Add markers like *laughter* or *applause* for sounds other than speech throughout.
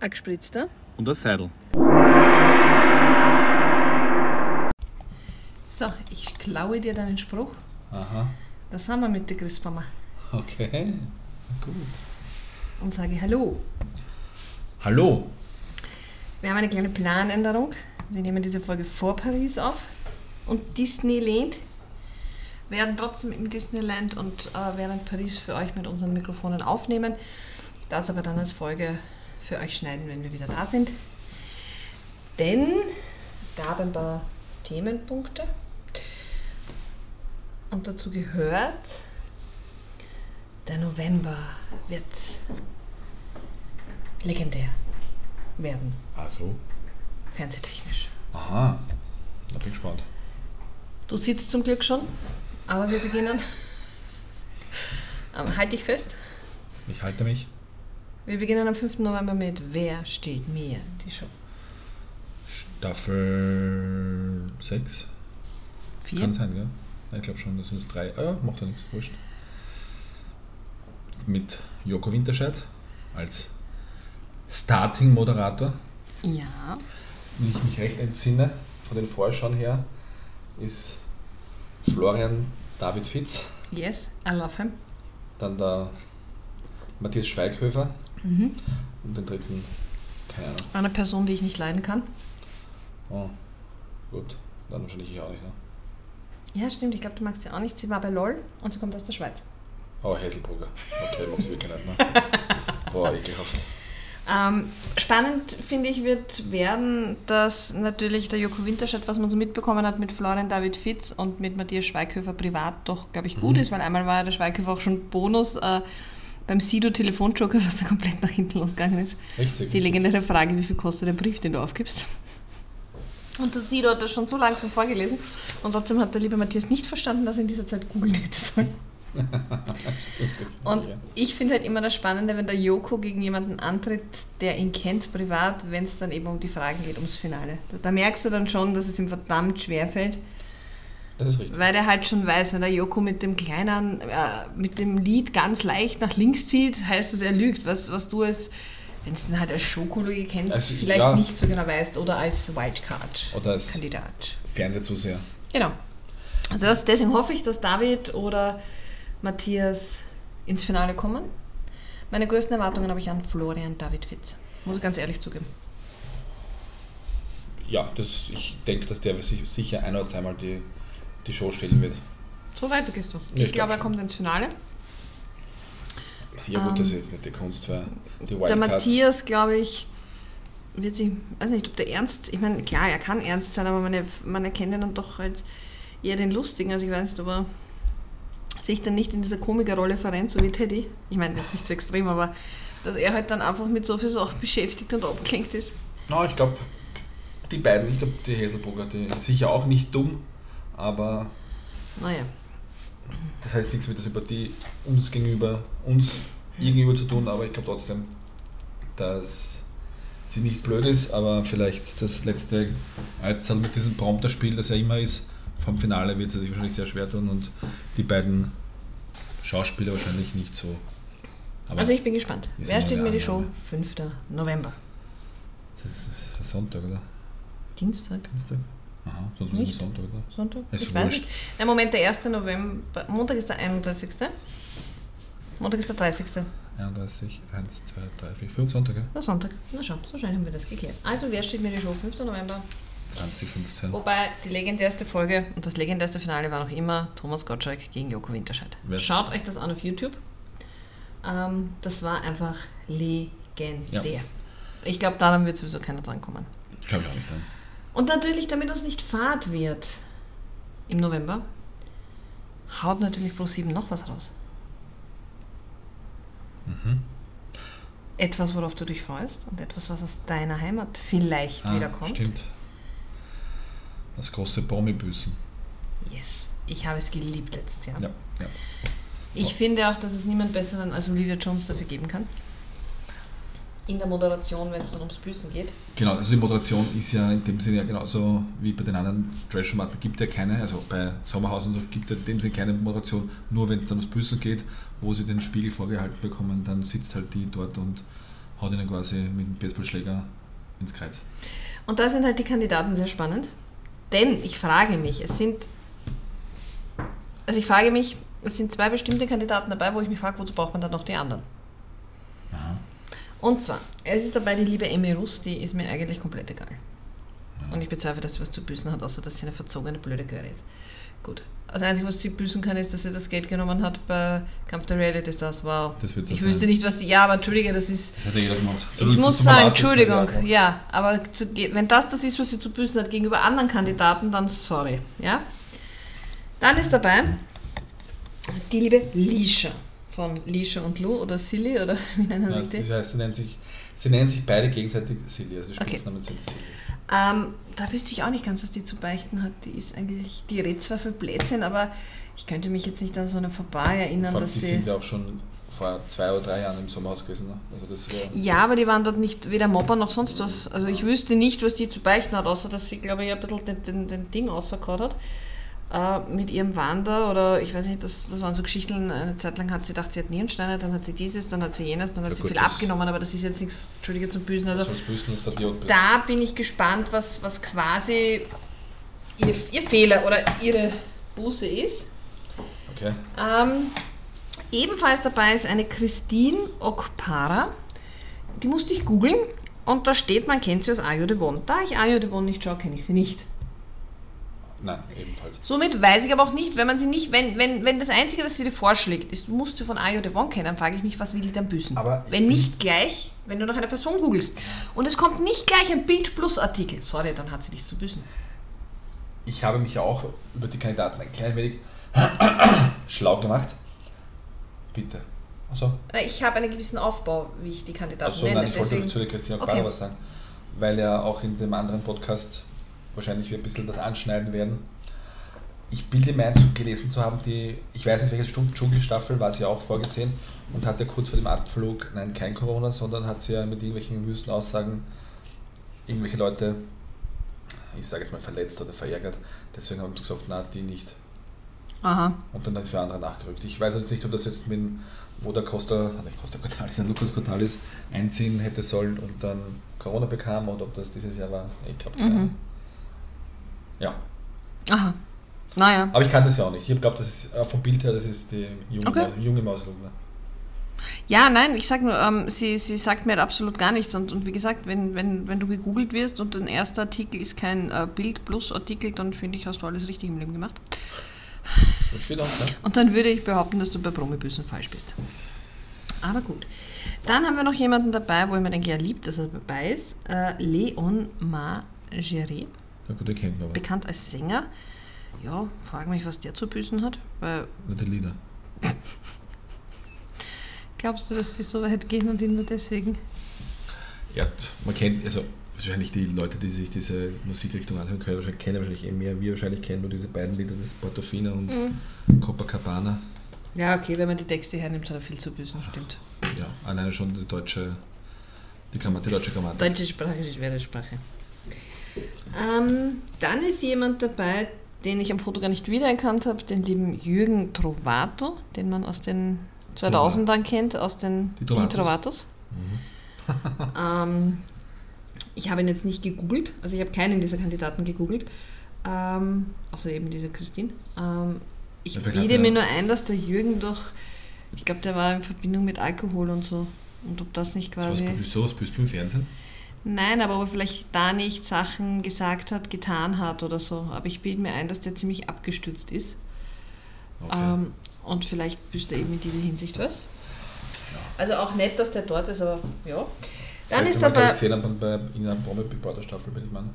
Ein gespritzter. Und ein Seidel. So, ich klaue dir deinen Spruch. Aha. Das haben wir mit der Christmama. Okay. Gut. Und sage Hallo. Hallo. Wir haben eine kleine Planänderung. Wir nehmen diese Folge vor Paris auf. Und Disneyland werden trotzdem im Disneyland und äh, während Paris für euch mit unseren Mikrofonen aufnehmen. Das aber dann als Folge für euch schneiden, wenn wir wieder da sind. Denn es gab ein paar Themenpunkte. Und dazu gehört, der November wird legendär werden, Also. fernsehtechnisch. Aha. Da bin ich gespannt. Du sitzt zum Glück schon, aber wir beginnen. *laughs* Ähm, halt dich fest. Ich halte mich. Wir beginnen am 5. November mit Wer steht mir die Show? Staffel 6. Vier? Kann sein, gell? Ja, ich glaube schon, das sind drei. Ah, ja, macht ja nichts. Wurscht. Mit Joko Winterscheid als Starting-Moderator. Ja. Wenn ich mich recht entsinne, von den Vorschauen her, ist Florian David Fitz, Yes, I love him. dann der Matthias Schweighöfer Mhm. und den dritten, keine Ahnung. Eine Person, die ich nicht leiden kann. Oh, gut, dann wahrscheinlich ich auch nicht. Ne? Ja, stimmt, ich glaube, du magst sie auch nicht. Sie war bei LOL und sie kommt aus der Schweiz. Oh, Häselbrugger. Okay, mag sie wirklich nicht. Ne? *laughs* Boah, ekelhaft. Ähm, spannend, finde ich, wird werden, dass natürlich der Joko Winterscheid, was man so mitbekommen hat mit Florian David Fitz und mit Matthias Schweighöfer privat doch, glaube ich, gut Mhm. ist, weil einmal war ja der Schweighöfer auch schon Bonus äh, beim Sido Telefonjoker, was *laughs* da komplett nach hinten losgegangen ist. Richtig. Die legendäre Frage, wie viel kostet der Brief, den du aufgibst? Und der Sido hat das schon so langsam vorgelesen und trotzdem hat der liebe Matthias nicht verstanden, dass er in dieser Zeit googeln hätte sollen. *laughs* Und ich finde halt immer das Spannende, wenn der Joko gegen jemanden antritt, der ihn kennt privat, wenn es dann eben um die Fragen geht, ums Finale. Da, da merkst du dann schon, dass es ihm verdammt schwer fällt, Das ist richtig. weil er halt schon weiß, wenn der Joko mit dem kleinen, äh, mit dem Lied ganz leicht nach links zieht, heißt das, er lügt. Was, was du als, wenn du ihn halt als Schokologie kennst, Also, vielleicht ja. nicht so genau weißt oder als Wildcard-Kandidat. Oder als Fernsehzuseher. Genau. Also das, deswegen hoffe ich, dass David oder Matthias ins Finale kommen. Meine größten Erwartungen habe ich an Florian David Fitz. Muss ich ganz ehrlich zugeben. Ja, das, ich denke, dass der sich sicher ein oder zweimal die, die Show stellen wird. So weiter gehst du. Ich ich glaube, er glaub schon. kommt ins Finale. Ja gut, das ist Ähm, jetzt nicht die Kunst, weil die Der Wildcards... Matthias, glaube ich, wird sich, weiß nicht, ob der ernst, ich meine, klar, er kann ernst sein, aber man, man erkennt ihn dann doch als eher den Lustigen. Also ich weiß nicht, ob er sich dann nicht in dieser Komikerrolle verrennt, so wie Teddy. Ich meine, jetzt nicht so extrem, aber dass er halt dann einfach mit so vielen Sachen beschäftigt und abgelenkt ist. No, ich glaube, die beiden, ich glaube, die Häselbrugger, die ist sicher auch nicht dumm, aber Naja. das heißt nichts mit der Sympathie uns gegenüber, uns ihr gegenüber zu tun, aber ich glaube trotzdem, dass sie nicht blöd ist, aber vielleicht das letzte Einzahl mit diesem Prompter-Spiel, das ja immer ist, vom Finale wird sie sich wahrscheinlich sehr schwer tun und die beiden Schauspieler wahrscheinlich nicht so. Aber Also ich bin gespannt. Wer steht mir die Show? alle. 5. November. das ist, das ist Sonntag, oder? Dienstag? Dienstag? Aha, sonst Nicht? Sonntag, oder? Sonntag? Ist ich weiß wurscht. nicht. Na, Moment, der 1. November. Montag ist der 31. Montag ist der 30. 31, 1, 2, 3, 4, 5 Sonntag, ja? Na, Sonntag. Na schau, so schnell haben wir das geklärt. Also, wer steht mir die Show? 5. November. 2015. Wobei die legendärste Folge und das legendärste Finale war noch immer Thomas Gottschalk gegen Joko Winterscheid. Wer's- Schaut euch das an auf YouTube. Ähm, das war einfach legendär. Ja. Ich glaube, daran wird sowieso keiner drankommen. Glaube ich auch nicht. Nein. Und natürlich, damit uns nicht fad wird im November, haut natürlich Pro7 noch was raus. Mhm. Etwas, worauf du dich freust und etwas, was aus deiner Heimat vielleicht Ah, wiederkommt. Stimmt. Das große Promi-Büßen. Yes. Ich habe es geliebt letztes Jahr. Ja, ja. Ich finde auch, dass es niemand besseren als Olivia Jones dafür geben kann. In der Moderation, wenn es dann ums Büßen geht. Genau, also die Moderation ist ja in dem Sinne ja genauso wie bei den anderen Trash-Formaten gibt ja keine, also bei Sommerhaus und so gibt ja in dem Sinne keine Moderation, nur wenn es dann ums Büßen geht, wo sie den Spiegel vorgehalten bekommen, dann sitzt halt die dort und haut ihnen quasi mit dem Baseballschläger ins Kreuz. Und da sind halt die Kandidaten sehr spannend. Denn ich frage mich, es sind. Also ich frage mich, es sind zwei bestimmte Kandidaten dabei, wo ich mich frage, wozu braucht man dann noch die anderen? Und zwar, es ist dabei die liebe Emmy Russ, die ist mir eigentlich komplett egal. Und ich bezweifle, dass sie was zu büßen hat, außer dass sie eine verzogene blöde Göre ist. Gut. Das Einzige, was sie büßen kann, ist, dass sie das Geld genommen hat bei Kampf der Reality Stars. Wow. Das wird so ich sein. wüsste nicht, was sie. Ja, aber entschuldige, das ist. Das hat ja jeder gemacht. Ich muss sagen, Entschuldigung, ja, aber zu, wenn das das ist, was sie zu büßen hat gegenüber anderen Kandidaten, dann sorry, ja. Dann ist dabei die liebe Lisha von Lisha und Lou oder Silly oder *laughs* wie nennen Ja, sich die? sie, nennen sich, sie nennen sich beide gegenseitig Silly, also die Okay. Spitznamen sind Silly. Ähm, da wüsste ich auch nicht ganz, was die zu beichten hat. Die ist eigentlich, die redet zwar für Blödsinn, aber ich könnte mich jetzt nicht an so eine vorbei erinnern, Vor dass die sie. sind ja auch schon vor zwei oder drei Jahren im Sommerhaus gewesen. Ne? Also Ja, aber die waren dort nicht weder Mobber noch sonst was. Also ich wüsste nicht, was die zu beichten hat, außer dass sie, glaube ich, ein bisschen den, den, den Ding rausgehauen hat. Äh, mit ihrem Wander oder ich weiß nicht, das, das waren so Geschichten. Eine Zeit lang hat sie gedacht, sie hat Nierensteine, dann hat sie dieses, dann hat sie jenes, dann hat Ja sie gut, viel abgenommen, aber das ist jetzt nichts, Entschuldige, zum Büßen. Also der Idiot. da bin ich gespannt, was, was quasi ihr, ihr Fehler oder ihre Buße ist. Okay. Ähm, ebenfalls dabei ist eine Christine Okpara. Die musste ich googeln und da steht, man kennt sie aus Ayo Devon. Da ich Ayo Devon nicht schaue, kenne ich sie nicht. Nein, ebenfalls. Somit weiß ich aber auch nicht, wenn man sie nicht, wenn, wenn, wenn das Einzige, was sie dir vorschlägt, ist, du musst sie von Ayo Devon kennen, dann frage ich mich, was will die dann büßen? Aber ich wenn nicht gleich, wenn du nach einer Person googelst und es kommt nicht gleich ein Bild plus Artikel, sorry, dann hat sie nichts zu büßen. Ich habe mich ja auch über die Kandidaten ein klein wenig *coughs* schlau gemacht. Bitte. Achso. Äh, Ich habe einen gewissen Aufbau, wie ich die Kandidaten Achso, nenne. nein, ich wollte deswegen- zu der Christina Okay. Was sagen. Weil ja auch in dem anderen Podcast wahrscheinlich wir ein bisschen das anschneiden werden. Ich bilde mir ein, gelesen zu haben, die, ich weiß nicht, welche Dschungelstaffel war sie auch vorgesehen und hat ja kurz vor dem Abflug, nein, kein Corona, sondern hat sie ja mit irgendwelchen wüsten Aussagen irgendwelche Leute, ich sage jetzt mal, verletzt oder verärgert. Deswegen haben sie gesagt, na, die nicht. Aha. Und dann hat es für andere nachgerückt. Ich weiß jetzt nicht, ob das jetzt mit, wo der Costa, nicht Costa Cortalis, ein Lukas Cortalis einziehen hätte sollen und dann Corona bekam oder ob das dieses Jahr war. Ich glaube, Mhm. Ja. Aha. Naja. Aber ich kann das ja auch nicht. Ich glaube, das ist äh, vom Bild her, das ist die junge, Okay. Maus, junge Mauselugner. Ja, nein, ich sag nur, ähm, sie, sie sagt mir halt absolut gar nichts. Und, und wie gesagt, wenn, wenn, wenn du gegoogelt wirst und dein erster Artikel ist kein äh, Bild plus Artikel, dann finde ich, hast du alles richtig im Leben gemacht. Auch, ne? Und dann würde ich behaupten, dass du bei Promibüssen falsch bist. Aber gut. Dann haben wir noch jemanden dabei, wo ich mir denke, ja, liebt, dass er dabei ist. Äh, Leon Margeret, Ja gut, kennt man aber. bekannt als Sänger. Ja, frag mich, was der zu büßen hat. Weil, Nur die Lieder. glaubst du, dass sie so weit gehen und ihn nur deswegen? Ja, man kennt, also wahrscheinlich die Leute, die sich diese Musikrichtung anhören können, wahrscheinlich kennen wahrscheinlich eh mehr. Wir wahrscheinlich kennen nur diese beiden Lieder, das Portofino und Mhm. Copacabana. Ja, okay, wenn man die Texte hernimmt, hat er viel zu büßen, stimmt. Ja, alleine schon die deutsche, die, Grammatik, die deutsche Grammatik. Deutsche Sprache ist schwere Sprache. Ähm, dann ist jemand dabei, den ich am Foto gar nicht wiedererkannt habe, den lieben Jürgen Trovato, den man aus den 2000ern kennt, aus den Die Die Trovatos. Trovatos. *laughs* ähm, ich habe ihn jetzt nicht gegoogelt, also ich habe keinen dieser Kandidaten gegoogelt, ähm, außer eben diese Christine. Ähm, ich bilde mir nur ein, dass der Jürgen doch, ich glaube, der war in Verbindung mit Alkohol und so. Und ob das nicht Was, quasi. sowas bist du im Fernsehen? Nein, aber ob er vielleicht da nicht Sachen gesagt hat, getan hat oder so. Aber ich bilde mir ein, dass der ziemlich abgestürzt ist. Okay. Ähm, und vielleicht büßt er eben in dieser Hinsicht was. Also auch nett, dass der dort ist, aber ja. Dann Das ist dabei ich, bei in einer Promi Big Brother Staffel, bin ich meine.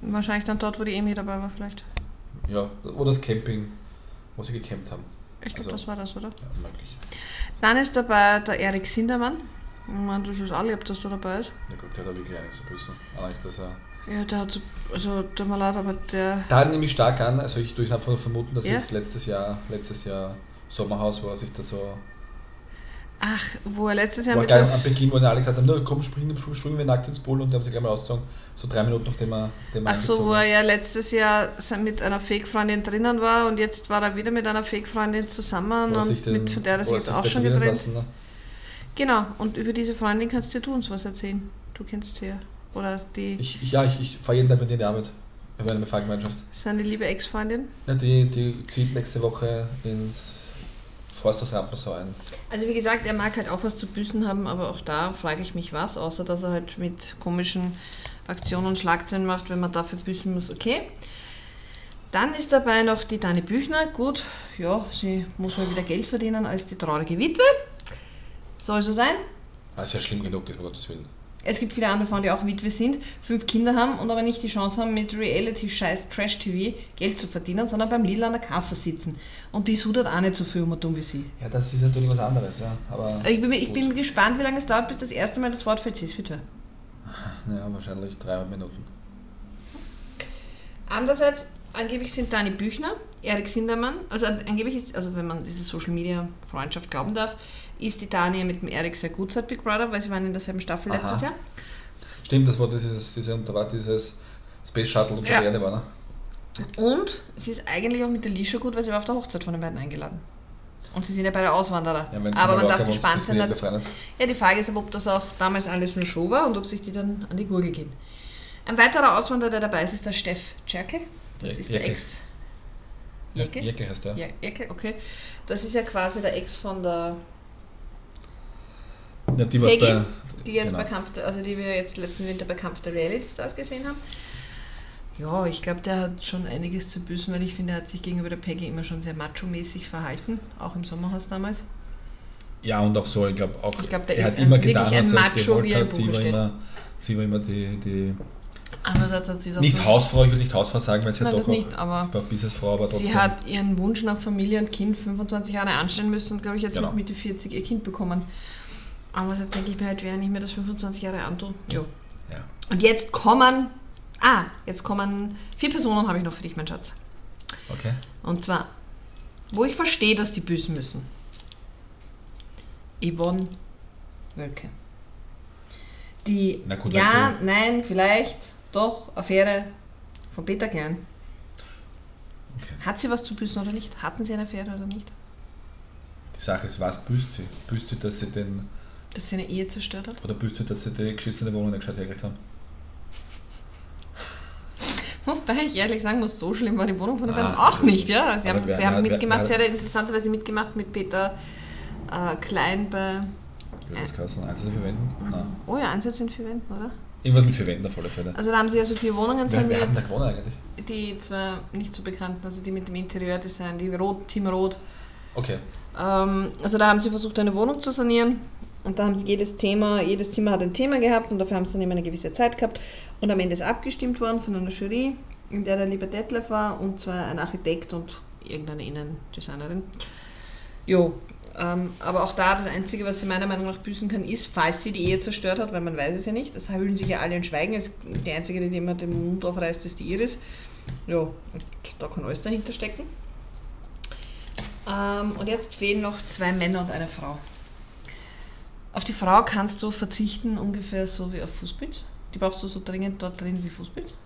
wahrscheinlich dann dort, wo die Emi dabei war, vielleicht. Ja, oder das Camping, wo sie gecampt haben. Ich glaube, Also- das war das, oder? Ja, möglich. Dann ist dabei der Erik Sindermann. Ich meine, das ist alle, ob das da dabei ist. Ja gut, der hat da wirklich eines zu büßen. Allein, dass er Ja, der hat so, also tut mir leid, aber der. Da nehme ich stark an, also ich tue einfach nur vermuten, dass Ja? es letztes Jahr, letztes Jahr Sommerhaus, wo er sich da so, Ach, wo er letztes Jahr wo er mit gleich der am Beginn, wo alle gesagt haben, na komm, springen, springen wir nackt ins Pool und die haben sich gleich mal ausgezogen, so drei Minuten nachdem er, er Ach so, wo er ja letztes Jahr mit einer Fake-Freundin drinnen war und jetzt war er wieder mit einer Fake-Freundin zusammen und den- mit von der er sich jetzt auch schon getrennt. lassen, ne? Genau, und über diese Freundin kannst du uns was erzählen. Du kennst sie ja. Oder die, Ich, ja, ich, ich fahre jeden Tag mit dir in die Arbeit. Wir werden eine Fahrgemeinschaft. seine liebe Ex-Freundin. Ja, die, die zieht nächste Woche ins Forsters Rampensau ein. Also wie gesagt, er mag halt auch was zu büßen haben, aber auch da frage ich mich was, außer dass er halt mit komischen Aktionen und Schlagzeilen macht, wenn man dafür büßen muss, okay. Dann ist dabei noch die Dani Büchner. Gut, ja, sie muss mal wieder Geld verdienen als die traurige Witwe. Soll so sein. Ah, ist ja schlimm genug, ist, um Gottes Willen. Es gibt viele andere Frauen, die auch Witwe sind, fünf Kinder haben und aber nicht die Chance haben, mit Reality-Scheiß Trash-TV Geld zu verdienen, sondern beim Lidl an der Kasse sitzen. Und die sudert auch nicht so viel um und um wie sie. Ja, das ist natürlich was anderes, ja. Aber Ich bin, ich bin gespannt, wie lange es dauert, bis das erste Mal das Wort fällt, ist Witwe. Ja, wahrscheinlich 300 Minuten. Andererseits, angeblich sind Dani Büchner, Erik Sindermann, also angeblich ist, also wenn man diese Social Media Freundschaft glauben darf, ist die Dani mit dem Erik sehr gut seit Big Brother, weil sie waren in derselben Staffel Aha. letztes Jahr. Stimmt, das war dieses, diese, da war dieses Space Shuttle unter Ja. der Erde war, ne? Und sie ist eigentlich auch mit der Lisha gut, weil sie war auf der Hochzeit von den beiden eingeladen. Und sie sind ja beide Auswanderer. Ja, aber man darf gespannt sein. Ja, die Frage ist aber, ob das auch damals alles nur Show war und ob sich die dann an die Gurgel gehen. Ein weiterer Auswanderer, der dabei ist, ist der Steff Czerke. Das Je- ist der. Ex. Jäckel? Jäckel heißt der. Ja, Ecke, okay. Das ist ja quasi der Ex von der Ja, die Peggy, bei, die jetzt genau. bei Kampf, also die wir jetzt letzten Winter bei Kampf der Reality Stars gesehen haben. Ja, ich glaube, der hat schon einiges zu büßen, weil ich finde, er hat sich gegenüber der Peggy immer schon sehr macho-mäßig verhalten, auch im Sommerhaus damals. Ja, und auch so, ich glaube auch, Ich glaub, der er ist hat ein- immer wirklich getan, ein er Macho, wie er im Buche steht. immer, sie war immer die, die Andererseits hat sie es auch nicht Hausfrau, ich will nicht Hausfrau sagen, weil sie Nein, hat das doch nicht, aber war Businessfrau, aber trotzdem. sie hat ihren Wunsch nach Familie und Kind 25 Jahre anstellen müssen und, glaube ich, jetzt Genau. mit Mitte 40 ihr Kind bekommen. Aber jetzt denke ich mir halt, während ich mir das 25 Jahre antue, ja. Und jetzt kommen, ah, jetzt kommen, vier Personen habe ich noch für dich, mein Schatz. Okay. Und zwar, wo ich verstehe, dass die büßen müssen. Yvonne Wölke. Die, Na gut, ja, nein, vielleicht, doch, Affäre von Peter Klein. Okay. Hat sie was zu büßen oder nicht? Hatten sie eine Affäre oder nicht? Die Sache ist, was büßt sie? Büßt sie, dass sie den, Dass sie eine Ehe zerstört hat? oder büßt sie, dass sie die geschissene Wohnung nicht gescheit hergekriegt haben? *laughs* Wobei ich ehrlich sagen muss, so schlimm war die Wohnung von den Ah, beiden auch nicht, ja. Sie Aber haben, sie haben mitgemacht, sie hat interessanterweise mitgemacht mit Peter äh, Klein bei. Wird das Kassen? Einzelne verwenden? Nein. Oh ja, Einsatz in vier Wänden, oder? Irgendwas mit verwenden auf alle Fälle. Also da haben sie ja so vier Wohnungen Wer, wer saniert. da gewonnen eigentlich? Die zwei nicht so bekannten, also die mit dem Interieurdesign, die Rot, Team Rot. Okay. Ähm, also da haben sie versucht, eine Wohnung zu sanieren. Und da haben sie jedes Thema, jedes Zimmer hat ein Thema gehabt und dafür haben sie dann immer eine gewisse Zeit gehabt. Und am Ende ist abgestimmt worden von einer Jury, in der der liebe Detlef war und zwar ein Architekt und irgendeine Innendesignerin. Jo, aber auch da, das Einzige, was sie meiner Meinung nach büßen kann, ist, falls sie die Ehe zerstört hat, weil man weiß es ja nicht. Das hüllen sich ja alle in Schweigen. Es, die Einzige, die immer den Mund aufreißt, ist die Iris. Ja, da kann alles dahinter stecken. Ähm, und jetzt fehlen noch zwei Männer und eine Frau. Auf die Frau kannst du verzichten, ungefähr so wie auf Fußpilz. Die brauchst du so dringend dort drin wie Fußpilz.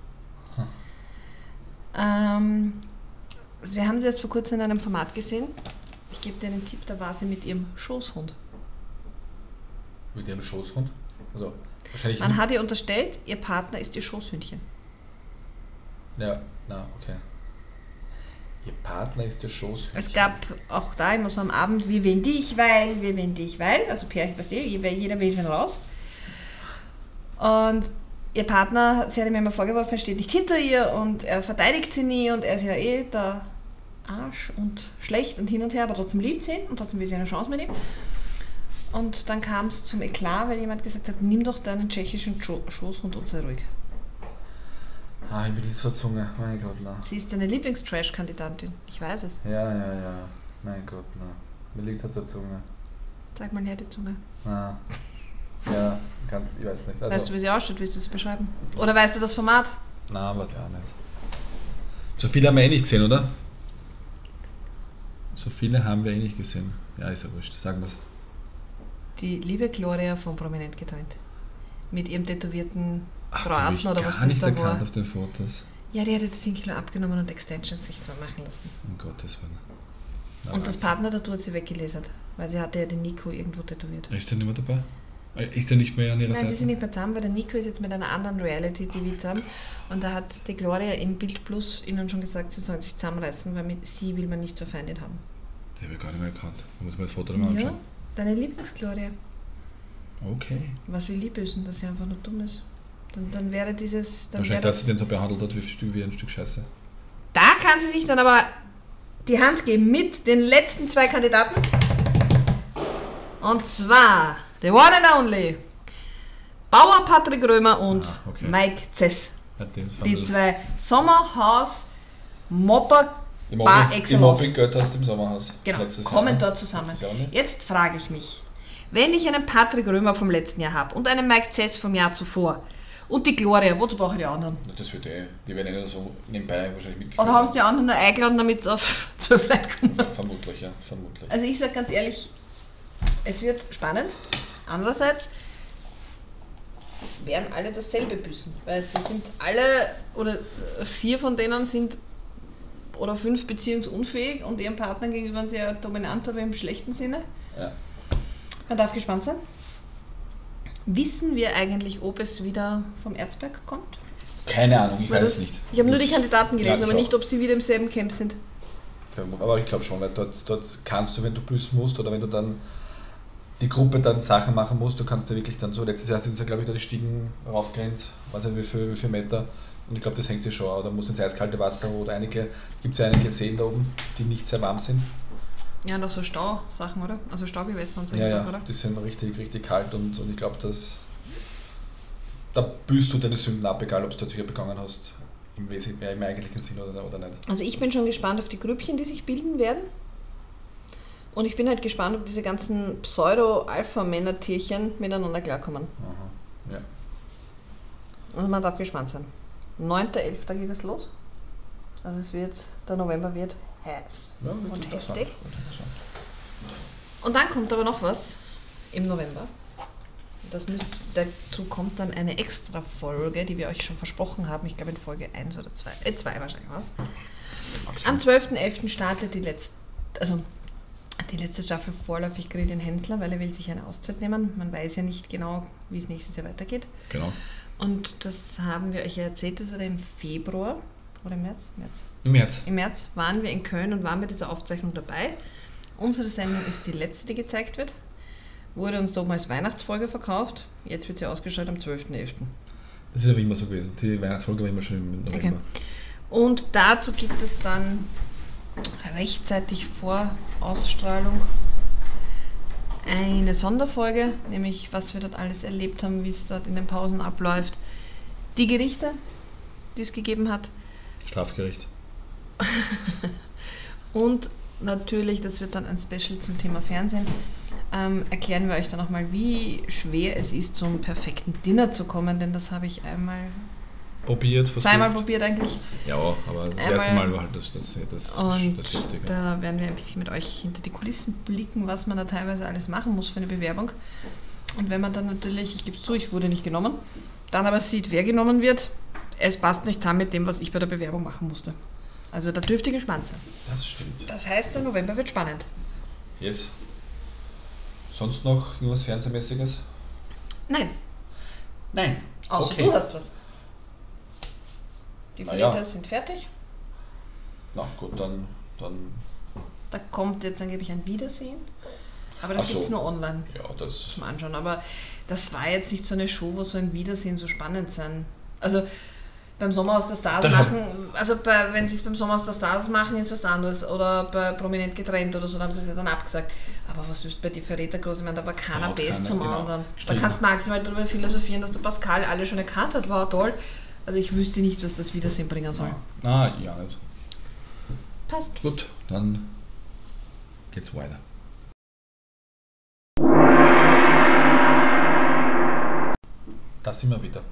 Ähm, also wir haben sie erst vor kurzem in einem Format gesehen. Ich gebe dir einen Tipp, da war sie mit ihrem Schoßhund. Mit ihrem Schoßhund? Also, wahrscheinlich. Man hat ihr unterstellt, ihr Partner ist ihr Schoßhündchen. Ja, na, okay. Ihr Partner ist der Schoßhündchen. Es gab auch da immer so am Abend, wir wählen dich, weil, wir wählen dich, weil. Also Pärchen, weißt du, jeder wählt wen raus. Und ihr Partner, sie hat ihm immer vorgeworfen, er steht nicht hinter ihr und er verteidigt sie nie und er ist ja eh der Arsch und schlecht und hin und her, aber trotzdem liebt sie ihn und trotzdem will sie eine Chance mit ihm. Und dann kam es zum Eklat, weil jemand gesagt hat, nimm doch deinen tschechischen Scho- Schoßhund und sei ruhig. Ah, ich bin jetzt zur Zunge. Mein Gott, na. Sie ist deine Lieblings-Trash-Kandidatin. Ich weiß es. Ja, ja, ja. Mein Gott, na. Mir liegt halt zur Zunge. Sag mal her die Zunge. Na. Ja, ganz, ich weiß nicht. Also, Weißt du, wie sie ausschaut? Willst du sie beschreiben? Oder weißt du das Format? Na, weiß ich auch nicht. So viele haben wir eh nicht gesehen, oder? So viele haben wir eh nicht gesehen. Ja, ist ja wurscht. Sagen wir es. Die liebe Gloria von Prominent getrennt. Mit ihrem tätowierten Kroaten oder was das nicht da erkannt war. auf den Fotos. Ja, die hat jetzt 10 Kilo abgenommen und Extensions sich zwar machen lassen. Um Gottes Willen. Na, und das. Partner-Tattoo hat sie weggelesert. Weil sie hatte ja den Nico irgendwo tätowiert. Ist der nicht mehr dabei? Äh, Ist der nicht mehr an ihrer Nein, sie Seite? sind nicht mehr zusammen, weil der Nico ist jetzt mit einer anderen Reality-TV zusammen. Und da hat die Gloria im Bild Plus ihnen schon gesagt, sie sollen sich zusammenreißen, weil mit sie will man nicht zur Feindin haben. Den habe ich gar nicht mehr erkannt. Da muss man das Foto nochmal Ja, anschauen. deine Lieblingsgloria. Okay. Was wir lieb ist und dass sie einfach nur dumm ist. Dann, dann wäre dieses. Dann wäre Wahrscheinlich, dass das, sie den so behandelt hat wie, wie ein Stück Scheiße. da kann sie sich dann aber die Hand geben mit den letzten zwei Kandidaten. Und zwar the one and only Bauer Patrick Römer und Ah, okay. Mike Zess. Ja, Die zwei Sommerhaus Mopper Die Mobbing- excellence. Mobbing-Götter aus dem Sommerhaus. Genau, kommen dort zusammen. Jetzt frage ich mich, wenn ich einen Patrick Römer vom letzten Jahr habe und einen Mike Zess vom Jahr zuvor und die Gloria, wozu brauche ich die anderen? Das wird eh, die werden eh nur so nebenbei wahrscheinlich mitgeführt. Oder haben sie die anderen nur eingeladen, damit es auf 12 Leute kommen? Vermutlich, ja, vermutlich. Also ich sage ganz ehrlich, es wird spannend. Andererseits werden alle dasselbe büßen, weil sie sind alle, oder vier von denen sind, oder fünf beziehungsunfähig und ihrem Partner gegenüber sehr dominant, aber im schlechten Sinne. Ja. Man darf gespannt sein. Wissen wir eigentlich, ob es wieder vom Erzberg kommt? Keine Ahnung, ich Weil weiß das- nicht. Ich habe nur die Kandidaten gelesen, Ja, aber nicht, ob sie wieder im selben Camp sind. Aber ich glaube schon, weil dort, dort kannst du, wenn du büßen musst oder wenn du dann die Gruppe dann Sachen machen musst, du kannst ja wirklich dann so, letztes Jahr sind sie, glaube ich, da die Stiegen raufgerannt, weiß nicht wie viel, wie viel Meter. Und ich glaube, das hängt sich schon, oder muss ins eiskalte Wasser oder einige, gibt es ja einige Seen da oben, die nicht sehr warm sind. Ja, und auch so Stausachen, oder? Also Staugewässer und solche Ja, Sachen, ja, oder? die sind richtig, richtig kalt und, und ich glaube, dass da büßt du deine Sünden ab, egal ob du tatsächlich begangen hast, im, Wesentlichen, im eigentlichen Sinn oder, oder nicht. Also ich bin schon gespannt auf die Grüppchen, die sich bilden werden. Und ich bin halt gespannt, ob diese ganzen Pseudo-Alpha-Männer-Tierchen miteinander klarkommen. Aha. Ja. Also man darf gespannt sein. 9.11. geht es los. Also es wird, der November wird heiß. Ja, wird Und heftig. Und dann kommt aber noch was im November. Das müsst, dazu kommt dann eine extra Folge, die wir euch schon versprochen haben. Ich glaube in Folge 1 oder 2. Äh, 2 wahrscheinlich was. Am 12.11. startet die letzte, also die letzte Staffel vorläufig Gretchen Hensler, weil er will sich eine Auszeit nehmen. Man weiß ja nicht genau, wie es nächstes Jahr weitergeht. Genau. Und das haben wir euch ja erzählt, das war im Februar oder im März? März. Im März. Im März waren wir in Köln und waren bei dieser Aufzeichnung dabei. Unsere Sendung ist die letzte, die gezeigt wird. Wurde uns so mal als Weihnachtsfolge verkauft. Jetzt wird sie ausgestrahlt am 12.11. Das ist aber immer so gewesen. Die Weihnachtsfolge war immer schon im November. Okay. Und dazu gibt es dann rechtzeitig vor Ausstrahlung eine Sonderfolge, nämlich was wir dort alles erlebt haben, wie es dort in den Pausen abläuft. Die Gerichte, die es gegeben hat. Strafgericht. *laughs* Und natürlich, das wird dann ein Special zum Thema Fernsehen, ähm, erklären wir euch dann nochmal, wie schwer es ist, zum perfekten Dinner zu kommen, denn das habe ich einmal, Probiert, versucht. zweimal probiert eigentlich. Ja, aber das Einmal- erste Mal war halt das, das, das, Und das Heftige. da werden wir ein bisschen mit euch hinter die Kulissen blicken, was man da teilweise alles machen muss für eine Bewerbung. Und wenn man dann natürlich, ich gebe es zu, ich wurde nicht genommen, dann aber sieht, wer genommen wird, es passt nicht zusammen mit dem, was ich bei der Bewerbung machen musste. Also da dürfte ihr gespannt sein. Das stimmt. Das heißt, der November wird spannend. Yes. Sonst noch irgendwas Fernsehmäßiges? Nein, Nein. außer okay. du hast was. Die Na ja. Verräter sind fertig. Na gut, dann, dann Da kommt jetzt angeblich ein Wiedersehen. Aber das so. gibt es nur online ja, das. zum Anschauen. Aber das war jetzt nicht so eine Show, wo so ein Wiedersehen so spannend sein. Also beim Sommerhaus der Stars Da- machen, also bei, wenn sie es beim Sommerhaus der Stars machen, ist was anderes. Oder bei Prominent getrennt oder so, da haben sie es ja dann abgesagt. Aber was ist bei die Verräter groß? Ich meine, da war keiner Ja, best zum genau. anderen. Da Stimmt. kannst du maximal darüber philosophieren, dass der Pascal alle schon erkannt hat. Wow, toll. Also ich wüsste nicht, was das Wiedersehen bringen soll. Na, ja, nicht. Passt. Gut, dann geht's weiter. Da sind wir wieder.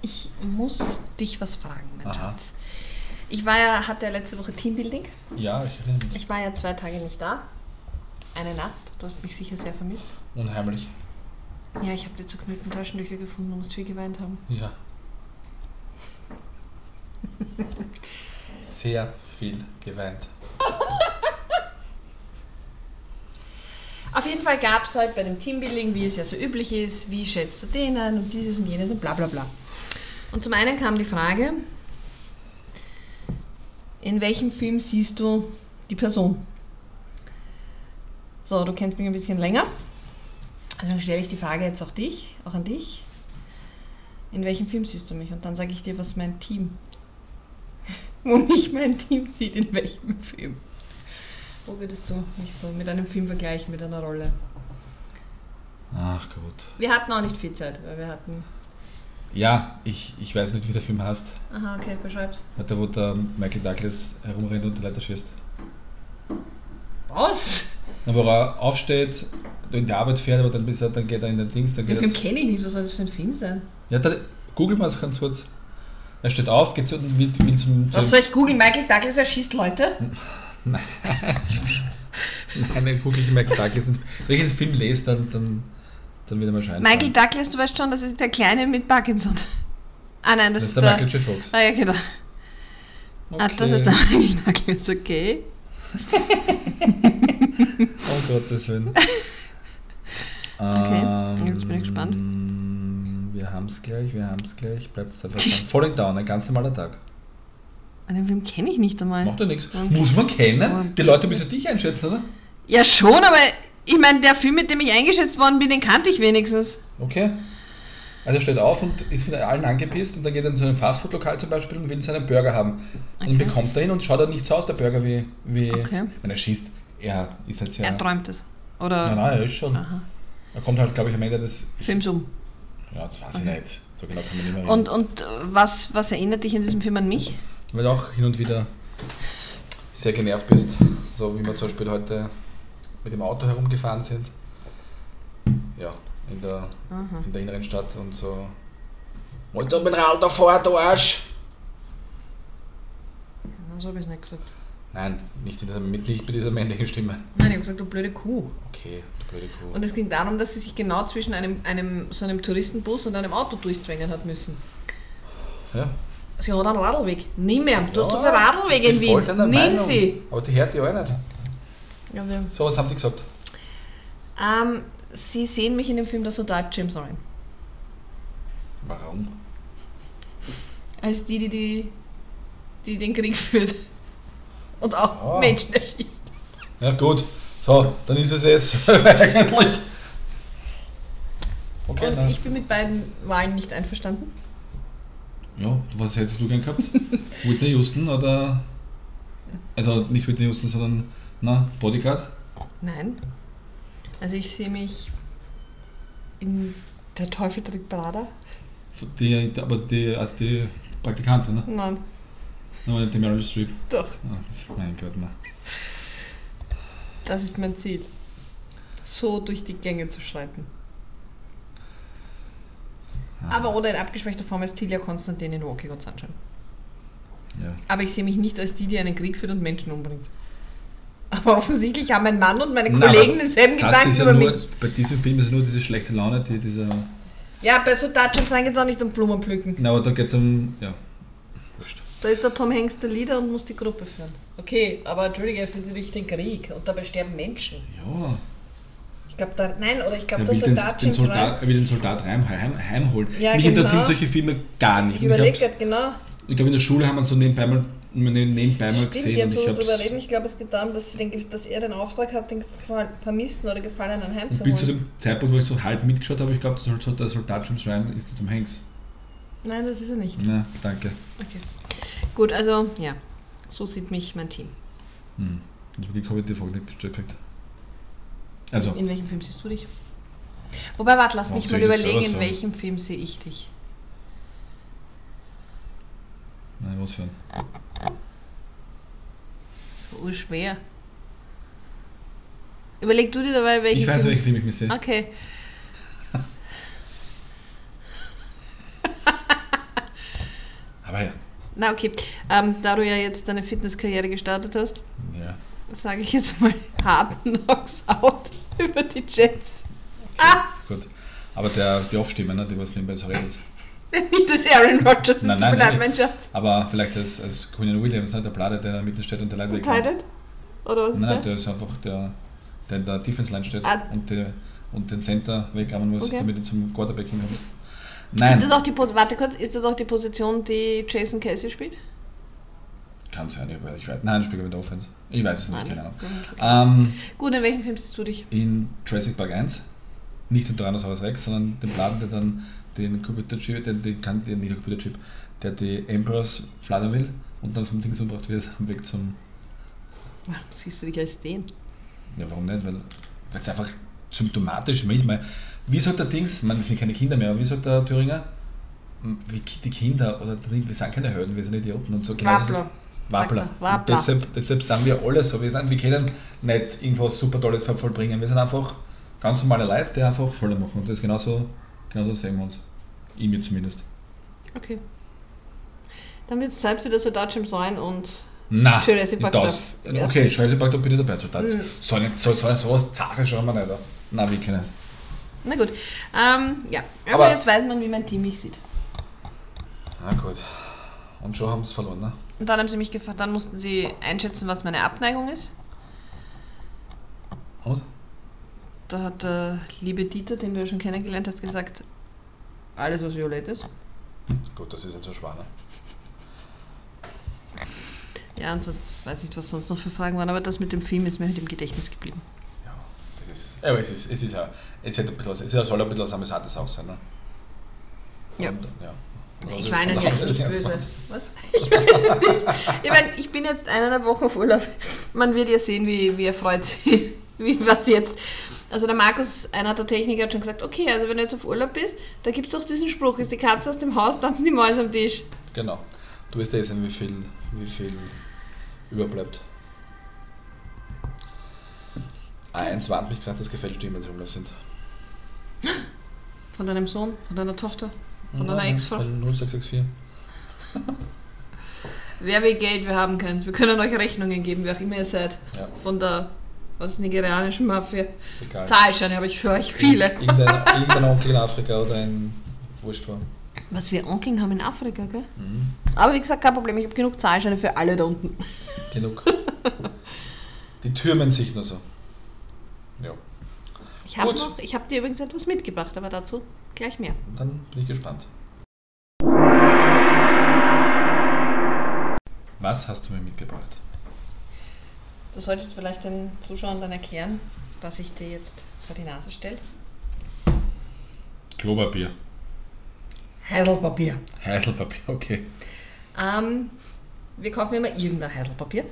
Ich muss dich was fragen, mein Aha. Schatz. Ich war ja, hatte ja letzte Woche Teambuilding. Ja, ich erinnere mich. Ich war ja zwei Tage nicht da. Eine Nacht. Du hast mich sicher sehr vermisst. Unheimlich. Ja, ich habe die zerknüllten Taschenlöcher gefunden und musst viel geweint haben. Ja. Sehr viel geweint. jeden Fall gab es halt bei dem Teambuilding, wie es ja so üblich ist, wie schätzt du den ein und dieses und jenes und bla bla bla. Und zum einen kam die Frage, in welchem Film siehst du die Person? So, du kennst mich ein bisschen länger. Also dann stelle ich die Frage jetzt auch dich, auch an dich. In welchem Film siehst du mich? Und dann sage ich dir, was mein Team, *laughs* wo mich mein Team sieht, in welchem Film. Wo würdest du mich so mit einem Film vergleichen, mit einer Rolle? Ach Gott. Wir hatten auch nicht viel Zeit, weil wir hatten. Ja, ich, ich weiß nicht, wie der Film heißt. Aha, okay, beschreib's. Da, wo der Michael Douglas herumrennt und die Leute schießt. Was? Na, wo er aufsteht, in die Arbeit fährt, aber dann, bis er, dann geht er in den Dings. Dann Den geht Film kenne ich nicht, was soll das für ein Film sein? ja, da, google mal das ganz kurz. Er steht auf, geht zu und will, will zum. Was soll ich googeln? Michael Douglas erschießt Leute? Nein, *laughs* dann google ich Michael Douglas. Wenn ich den Film lese, dann, dann, dann wird er wahrscheinlich. Michael Douglas, du weißt schon, das ist der Kleine mit Parkinson. *laughs* Ah nein, das, Das ist ist der der. Michael J. Fox. ah ja, genau. Ah, das ist der *laughs* Michael Douglas, okay. Oh Gottes Willen. Okay, jetzt bin ich gespannt. Wir haben es gleich, wir haben es gleich. Bleibt es einfach dran. Falling Down, ein ganz normaler Tag. Ah, Den Film kenne ich nicht einmal. Macht ja nichts. Muss man kennen. Die Leute müssen dich einschätzen, oder? Ja, schon, aber ich meine, der Film, mit dem ich eingeschätzt worden bin, den kannte ich wenigstens. Okay. Also er steht auf und ist von allen angepisst und dann geht er in so ein Fastfood-Lokal zum Beispiel und will seinen Burger haben. Und Okay. dann bekommt er ihn und schaut er nicht so aus, der Burger, wie, wie Okay. wenn er schießt. Er ist halt sehr... Er träumt es. Oder Nein, nein, er ist schon. Aha. Er kommt halt, glaube ich, am Ende des... Film's um. Ja, das weiß Okay. ich nicht. So genau kann man nicht mehr reden. Und, und äh, was, was erinnert dich in diesem Film an mich? Weil du auch hin und wieder sehr genervt bist. So wie wir zum Beispiel heute mit dem Auto herumgefahren sind. Ja, in der, Aha. in der inneren Stadt und so. Wollt ihr mit dem da fahren, du Arsch? Na, so habe ich es nicht gesagt. Nein, nicht, in dieser, mit- nicht bei dieser männlichen Stimme. Nein, ich habe gesagt, du blöde Kuh. Okay, du blöde Kuh. Und es ging darum, dass sie sich genau zwischen einem, einem so einem Touristenbus und einem Auto durchzwängen hat müssen. ja. Sie hat einen Radlweg. Nimm ihn. Du hast Ja, doch einen Radlweg in Wien. Nimm Meinung. sie. Aber die hört die auch nicht. Ja, wir, So, was haben die gesagt? ähm, sie sehen mich in dem Film der Soldat James Ryan. Warum? Als die, die, die, die den Krieg führt. Und auch Ah. Menschen erschießt. Ja, gut. So, dann ist es es *laughs* eigentlich. Okay, Und dann. ich bin mit beiden Wahlen nicht einverstanden. Ja, was hättest du gern gehabt? *laughs* Whitney Houston oder. Also nicht Whitney Houston, sondern. Na, Bodyguard? Nein. Also ich sehe mich in Der Teufel trägt Prada. Die, aber die, also die Praktikantin, ne? Nein, Aber die Meryl Streep. doch. Das, mein Gott, na. Das ist mein Ziel. So durch die Gänge zu schreiten. Ah, Aber oder in abgeschwächter Form als Tilia Konstantin in Walking on Sunshine. Ja. Aber ich sehe mich nicht als die, die einen Krieg führt und Menschen umbringt. Aber offensichtlich haben mein Mann und meine Kollegen aber denselben Gedanken ja über nur, mich. bei diesem Film ist nur diese schlechte Laune, die dieser. Ja, bei so Dutch geht es auch nicht um Blumen pflücken. Na, aber da geht es um. Ja. Da ist der Tom Hanks der Leader und muss die Gruppe führen. Okay, aber Entschuldige, er führt sie durch den Krieg und dabei sterben Menschen. Ja. Ich glaube, da, nein, oder ich glaube, Er der will, den, Soldat den James Soldat, Ryan. er will den Soldat heim, heim, heimholen. Ja, Mich genau. interessieren solche Filme gar nicht. Ich überlege gerade genau. Ich glaube, in der Schule haben wir so nebenbei mal, nebenbei mal Stimmt, gesehen. jetzt und wo ich wir drüber reden, ich glaube, es geht darum, dass, sie den, dass er den Auftrag hat, den Vermissten oder Gefallenen Und bis zu heimzuholen. dem Zeitpunkt, wo ich so halb mitgeschaut habe, ich glaube, der Soldat- der Soldat James Ryan ist der Tom Hanks. Nein, das ist er nicht. Na, danke. Okay. Gut, also ja, so sieht mich mein Team. Hm. Wirklich habe ich die Frage nicht gestellt gekriegt. Also, In welchem Film siehst du dich? Wobei, warte, lass mich mal überlegen, in welchem Film sehe ich dich? nein, was für ein. Das war urschwer. Überleg du dir dabei, welchen Ich weiß, Film... welchen Film ich mich sehe. Okay. *laughs* Aber ja. Na okay, ähm, da du ja jetzt deine Fitnesskarriere gestartet hast, ja. sage ich jetzt mal *laughs* Hard Knocks Out *laughs* über die Jets. Ah! Ist gut. Aber der, die Off-Stimme, ne, die was nebenbei so redet. Nicht *laughs* das Aaron Rodgers, Nein, nein, nein. mein Schatz. Aber vielleicht als, als Queen Williams, ne, der Blade, der in der Mitte steht und der Leute Verteidigt? Oder was ist Nein, der? der ist einfach der, der in der Defense Line steht Ah. und, die, und den Center wegrammen muss, Okay. damit er zum Quarterback hinkommt. Nein, Ist das auch die warte kurz, ist das auch die Position, die Jason Casey spielt? kann sein, ich weiß, ich weiß. Nein, ich spiele mit der Offense. Ich weiß es nicht, Nein, keine das- Ahnung. Ähm, Gut, in welchem Film siehst du dich? in Jurassic Park 1, nicht den Tyrannosaurus Rex, sondern den Plan, der dann den Computerchip, den, den den nicht der Computerchip, der die Emperors flattern will und dann vom Ding umgebracht wird, am *laughs* Weg zum. Warum siehst du dich als den? Ja, warum nicht? Weil weil es einfach symptomatisch manchmal. Wie sagt der Dings, man sind keine Kinder mehr, aber wie sagt der Thüringer? Hm, Wie die Kinder oder wir sind keine Helden, wir sind Idioten und so. Genau Wappler. Wappler. Er, Deshalb, deshalb sind wir alle so. Wir, sind, wir können nicht irgendwas super Tolles vollbringen. Wir sind einfach ganz normale Leute, die einfach Fehler machen. Und das genauso, genauso sehen wir uns. Ich mir zumindest. Okay. Dann wird es Zeit für das Soldat Sein und Na, Jurassic Park das. Okay, Jurassic Park, da bin ich dabei. So, so, so, so, sowas Zache schauen wir nicht. an. Nein, wirklich nicht. Na gut. Ähm, ja, also Aber- jetzt weiß man, wie mein Team mich sieht. Na gut. Und schon haben sie verloren, ne? Und dann haben sie mich gefragt, dann mussten sie einschätzen, was meine Abneigung ist. Und? Da hat der liebe Dieter, den du ja schon kennengelernt hast, gesagt, alles was violett ist. Gut, das ist jetzt so schwer, ne? Ja, und sonst weiß nicht, was sonst noch für Fragen waren, aber das mit dem Film ist mir halt im Gedächtnis geblieben. Ja, aber es ist, es ist ja. Es, hätte ein bisschen, es soll ein bisschen was Amüsantes auch sein, ne? Ja. Und, ja. Ich war ihnen ja nicht böse. Was? *laughs* Ich weiß nicht. Ich meine, ich bin jetzt eineinhalb Wochen auf Urlaub. Man wird ja sehen, wie, wie er freut sich, *laughs* wie, was jetzt. Also der Markus, einer der Techniker, hat schon gesagt, okay, also wenn du jetzt auf Urlaub bist, da gibt es doch diesen Spruch, ist die Katze aus dem Haus, tanzen die Mäuse am Tisch. Genau. Du wirst ja sehen, wie viel, wie viel überbleibt. Ah, eins warnt mich gerade, dass gefälschte E-Mails rumlauf sind. Von deinem Sohn, von deiner Tochter, von Ja, deiner Ex-Frau. Von 0664. *laughs* Wer will Geld, wir haben keins. Wir können euch Rechnungen geben, wer auch immer ihr seid. Ja, Von der was, nigerianischen Mafia. egal. Zahlscheine habe ich für euch viele. Irgendein, *laughs* irgendein Onkel in Afrika oder ein Wurscht war. Was wir Onkeln haben in Afrika, gell? Mhm. Aber wie gesagt, kein Problem, ich habe genug Zahlscheine für alle da unten. Genug. *laughs* Die türmen sich nur so. Ja. Ich habe Gut. noch, ich habe dir übrigens etwas mitgebracht, aber dazu gleich mehr. Dann bin ich gespannt. Was hast du mir mitgebracht? Du solltest vielleicht den Zuschauern dann erklären, was ich dir jetzt vor die Nase stelle. Klopapier. Heidelpapier. Heidelpapier, okay. Ähm, wir kaufen immer irgendein Heidelpapier.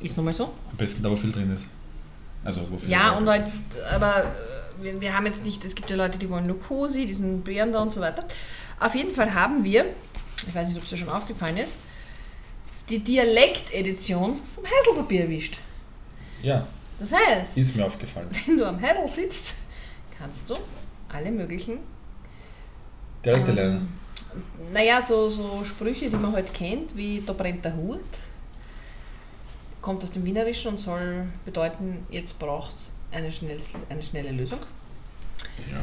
Ist nun mal so. Am besten da, wo viel drin ist. Also, wo viel Ja, und halt, aber äh, wir, wir haben jetzt nicht, es gibt ja Leute, die wollen nur Cosi, diesen Beeren da und so weiter. Auf jeden Fall haben wir, ich weiß nicht, ob es dir schon aufgefallen ist, die Dialektedition vom Heidelpapier erwischt. Ja, Das heißt, ist mir aufgefallen. *laughs* wenn du am Heidel sitzt, kannst du alle möglichen, Direkt Ähm, lernen. naja, so, so Sprüche, die man halt kennt, wie da brennt der Hut, kommt aus dem Wienerischen und soll bedeuten, jetzt braucht es eine, schnellst- eine schnelle Lösung. Ja.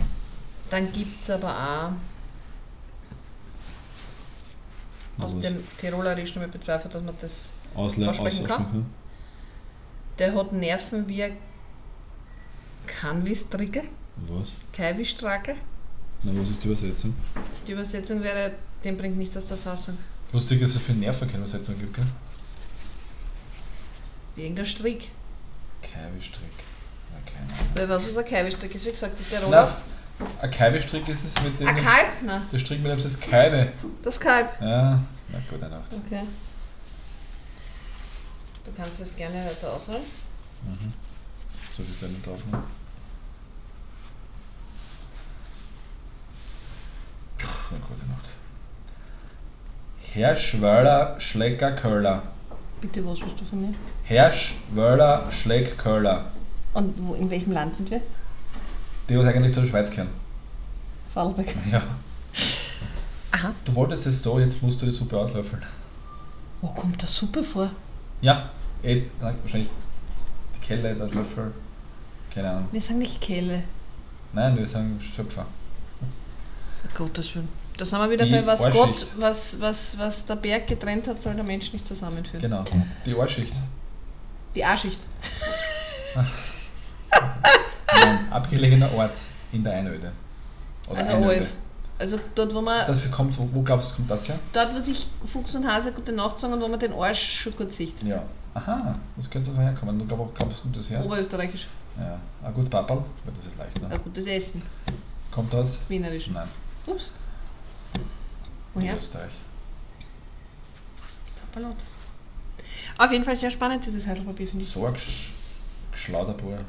Dann gibt es aber auch aus dem Tirolerischen mit bezweifelt, dass man das, Ausle aussprechen kann? der hat Nerven wie ein Kanwistrickel, Was? Kaiwistrackel. Na, was ist die Übersetzung? Die Übersetzung wäre, dem bringt nichts aus der Fassung. Lustig, dass es für Nervenkennübersetzung gibt, gell? Wie irgendein Strick. Kaiwistrick. Ahnung. Weil was ist ein Kaiwistrick? Ist wie gesagt, Tiroler. Na, ein Kaiwestrick ist es mit dem. Ein Kalb? Nein, Der Strick mit dem das Kaiwe. das Kalb. Ja, na gute Nacht. Okay. Du kannst das gerne weiter ausholen. Mhm. So viel Zeit nicht drauf. Ne? Na gute Nacht. Herr Schwöller Schlecker Köller. Bitte, was willst du von mir? Herr Schwöller Schleck Köller. Und wo, in welchem Land sind wir? Die was eigentlich zur Schweiz gehören. Vorarlberg. *laughs* Ja. Aha. Du wolltest es so, jetzt musst du die Suppe auslöffeln. Wo kommt das Suppe vor? Ja, eh, wahrscheinlich die Kelle, der Löffel. Keine Ahnung. Wir sagen nicht Kehle. Nein, wir sagen Schöpfer. Gottes Willen. Da sind wir wieder Die bei was Ohrschicht. Gott, was, was, was der Berg getrennt hat, soll der Mensch nicht zusammenführen. Genau. Die Ohrschicht. Die A-Schicht. *laughs* Abgelegener Ort in der Einöde. Oder Also Einöde. alles. Also dort, wo man, Das kommt, wo, wo glaubst du, kommt das her? dort, wo sich Fuchs und Hase gute Nacht sagen und wo man den Arsch schon gut sieht. Ja. Aha, das könnte so herkommen. Du glaub, glaubst, kommt das her? Oberösterreichisch. Ja. Ein gutes weil das ist leicht, ne? Ein gutes Essen. Kommt aus? Wienerisch. Nein. Ups. Woher? Österreich. Zappalot. Auf jeden Fall sehr spannend, dieses Heidelpapier, finde ich. So ein. Geschlauderburdel.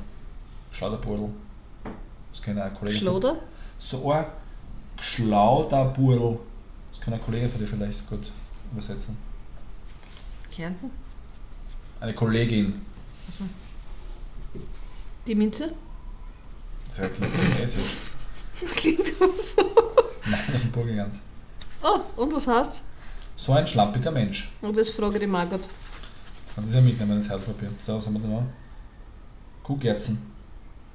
Das kann ein Kollege. Schloder? So ein Geschlauderburdel. Das kann ein Kollege von dir vielleicht gut übersetzen. Kärnten? Eine Kollegin. Die Minze? Das klingt chinesisch. Das klingt immer so. Nein, das ist ein Burgenland. Oh, und was heißt? So ein schlampiger Mensch. Und das frage die Margot. Kannst du ja mitnehmen ins Herzpapier. So, was haben wir da noch? Kuhgerzen.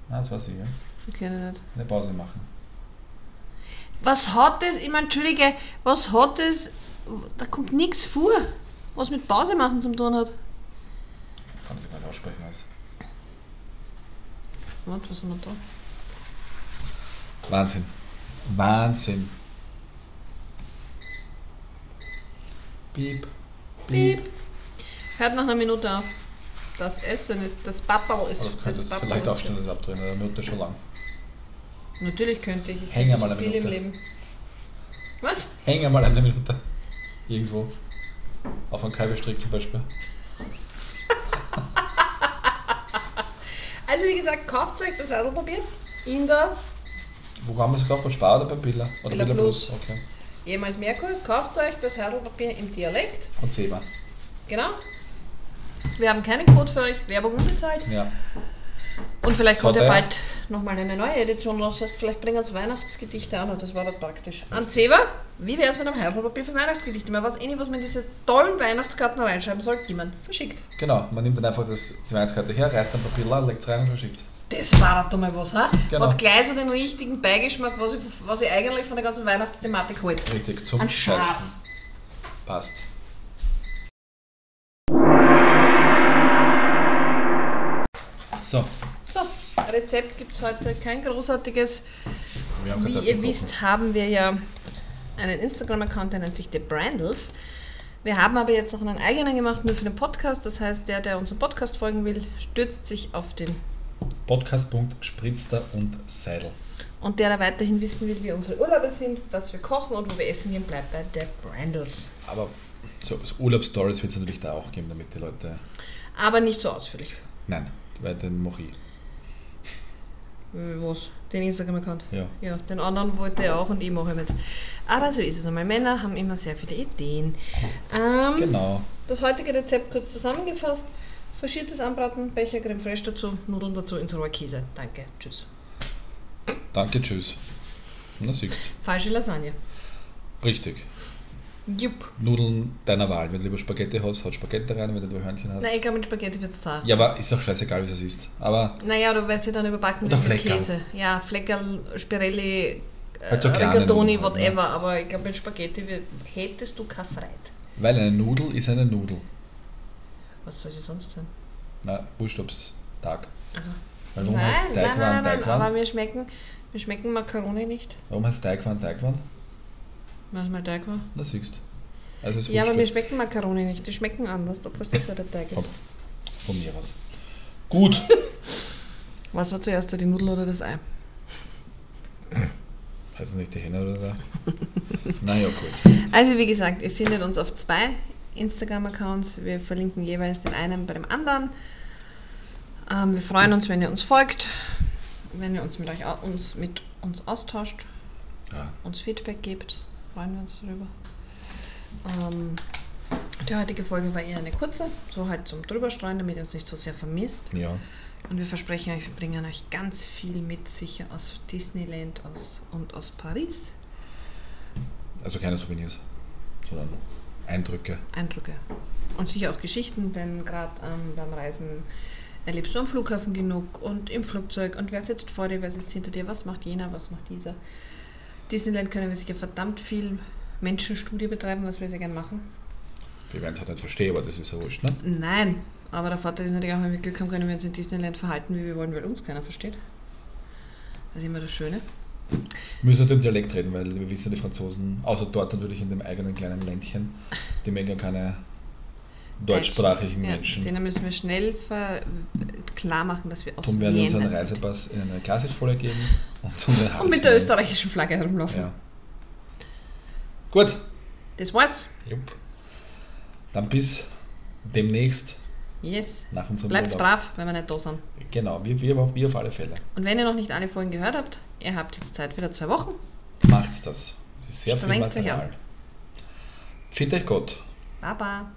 Ah, das weiß ich, ja. Ich kenne nicht. Eine Pause machen. Was hat das, ich meine, Entschuldige, was hat das, da kommt nichts vor, was mit Pause machen zu tun hat. Kann ich gar nicht aussprechen. Also. Warte, was haben wir da? Wahnsinn. Wahnsinn. Piep. Piep. Hört nach einer Minute auf. Das Essen ist, das Papperl ist, Aber du das Papperl vielleicht ist- aufstehen, das abdrehen, eine Minute schon lang. Natürlich könnte ich, ich Häng könnte mal eine viel im Minute. Leben. Was? Häng einmal eine Minute. Irgendwo. Auf einem Kalbestrick zum Beispiel. *laughs* Also wie gesagt, kauft euch das Heidelpapier in der Wo haben wir es gekauft? Bei Spar oder bei Billa? Oder Billa Plus. Okay. Jemals Merkur, kauft euch das Heidelpapier im Dialekt. Und Zebra. Genau. Wir haben keinen Code für euch, Werbung unbezahlt. Ja. Und vielleicht kommt ja bald nochmal eine neue Edition raus. Das heißt, vielleicht bringen uns Weihnachtsgedichte an, das war doch praktisch. An Zewa, wie wäre es mit einem Heidelpapier für Weihnachtsgedichte? Man weiß eh nicht, was man in diese tollen Weihnachtskarten reinschreiben soll, die man verschickt. Genau, man nimmt dann einfach das, die Weihnachtskarte her, reißt ein Papier legt es rein und verschickt. Das war doch mal was, ha? Genau. Hat gleich so den richtigen Beigeschmack, was ich, was ich eigentlich von der ganzen Weihnachtsthematik halte. Richtig, zum Ein Scheißen. Spaß. Passt. So, So, Rezept gibt es heute kein großartiges. Wie ihr zum wisst, Kochen. haben wir ja einen Instagram-Account, der nennt sich The Brandles. Wir haben aber jetzt auch einen eigenen gemacht, nur für den Podcast. Das heißt, der, der unserem Podcast folgen will, stürzt sich auf den. Podcast.spritzter und Seidel. Und der, der weiterhin wissen will, wie unsere Urlaube sind, was wir kochen und wo wir essen gehen, bleibt bei The Brandles. Aber so, so Urlaubsstories wird es natürlich da auch geben, damit die Leute. Aber nicht so ausführlich. Nein, weil den mache ich. Was? Den Instagram-Account? Ja. Ja, den anderen wollte er auch und ich mache ihn jetzt. Aber so ist es nochmal. Männer haben immer sehr viele Ideen. Ähm, Genau. Das heutige Rezept kurz zusammengefasst. Faschiertes Anbraten, Becher Creme Fraiche dazu, Nudeln dazu ins rohe Käse. Danke, tschüss. Danke, tschüss. Na siehst Falsche Lasagne. Richtig. Jupp. Nudeln deiner Wahl. Wenn du lieber Spaghetti hast, hat Spaghetti rein, wenn du lieber Hörnchen hast. Nein, ich glaube mit Spaghetti wird es zart. Ja, aber ist doch scheißegal, wie es ist. Aber Naja, du wirst sie dann überbacken mit Fleckerl. Käse. Ja, Fleckerl, Spirelli, äh, Halt so Rigatoni, halt, ne? whatever. Aber ich glaube mit Spaghetti hättest du keine Freude. weil eine Nudel ist eine Nudel. Was soll sie sonst sein? Na, wurscht ob's Tag. Also, Weil warum nein, heißt nein, Teigwaren nein, nein, nein, Teigwaren? aber mir schmecken, mir schmecken Makaroni nicht. Warum heißt Teigwaren Teigwaren? Was mal Teig war? Na siehst Also Ja, aber mir wurscht schmecken Makaroni nicht. Die schmecken anders, obwohl es derselbe Teig von, ist. von mir aus. Gut. *laughs* Was war zuerst, die Nudel oder das Ei? Das nicht die Henne oder der? *laughs* naja, gut. Also wie gesagt, ihr findet uns auf zwei Instagram-Accounts. Wir verlinken jeweils den einen bei dem anderen. Ähm, wir freuen uns, wenn ihr uns folgt, wenn ihr uns mit, euch, uns, mit uns austauscht, Ja, uns Feedback gebt. Freuen wir uns darüber. Ähm, die heutige Folge war eher eine kurze, so halt zum Drüberstreuen, damit ihr uns nicht so sehr vermisst. ja. Und wir versprechen euch, wir bringen euch ganz viel mit, sicher aus Disneyland aus, und aus Paris. Also keine Souvenirs, sondern Eindrücke. Eindrücke. Und sicher auch Geschichten, denn gerade ähm, beim Reisen erlebst du am Flughafen genug und im Flugzeug und wer sitzt vor dir, wer sitzt hinter dir, was macht jener, was macht dieser. Disneyland können wir sicher verdammt viel Menschenstudie betreiben, was wir sehr gerne machen. Wir werden es halt nicht verstehen, aber das ist ja wurscht, ne? Nein, aber der Vorteil ist natürlich auch, wenn wir Glück haben, können wir uns in Disneyland verhalten, wie wir wollen, weil uns keiner versteht. Das ist immer das Schöne. Wir müssen natürlich im Dialekt reden, weil wir wissen, die Franzosen, außer dort natürlich in dem eigenen kleinen Ländchen, die mögen keine deutschsprachigen ja, Menschen. Denen müssen wir schnell klar machen, dass wir aus Darum werden wir uns Vienna einen sind. Reisepass in eine Klarsichtfolie geben und, Und mit der österreichischen Flagge herumlaufen. Ja. Gut, Das war's. Jupp. dann bis demnächst Yes. nach unserem Bleibt Urlaub. brav, wenn wir nicht da sind. Genau, wir, wir, wir auf alle Fälle. Und wenn ihr noch nicht alle Folgen gehört habt, ihr habt jetzt Zeit wieder zwei Wochen. Macht's das. Es ist sehr viel Strengt euch Material. Find euch Gott. Baba.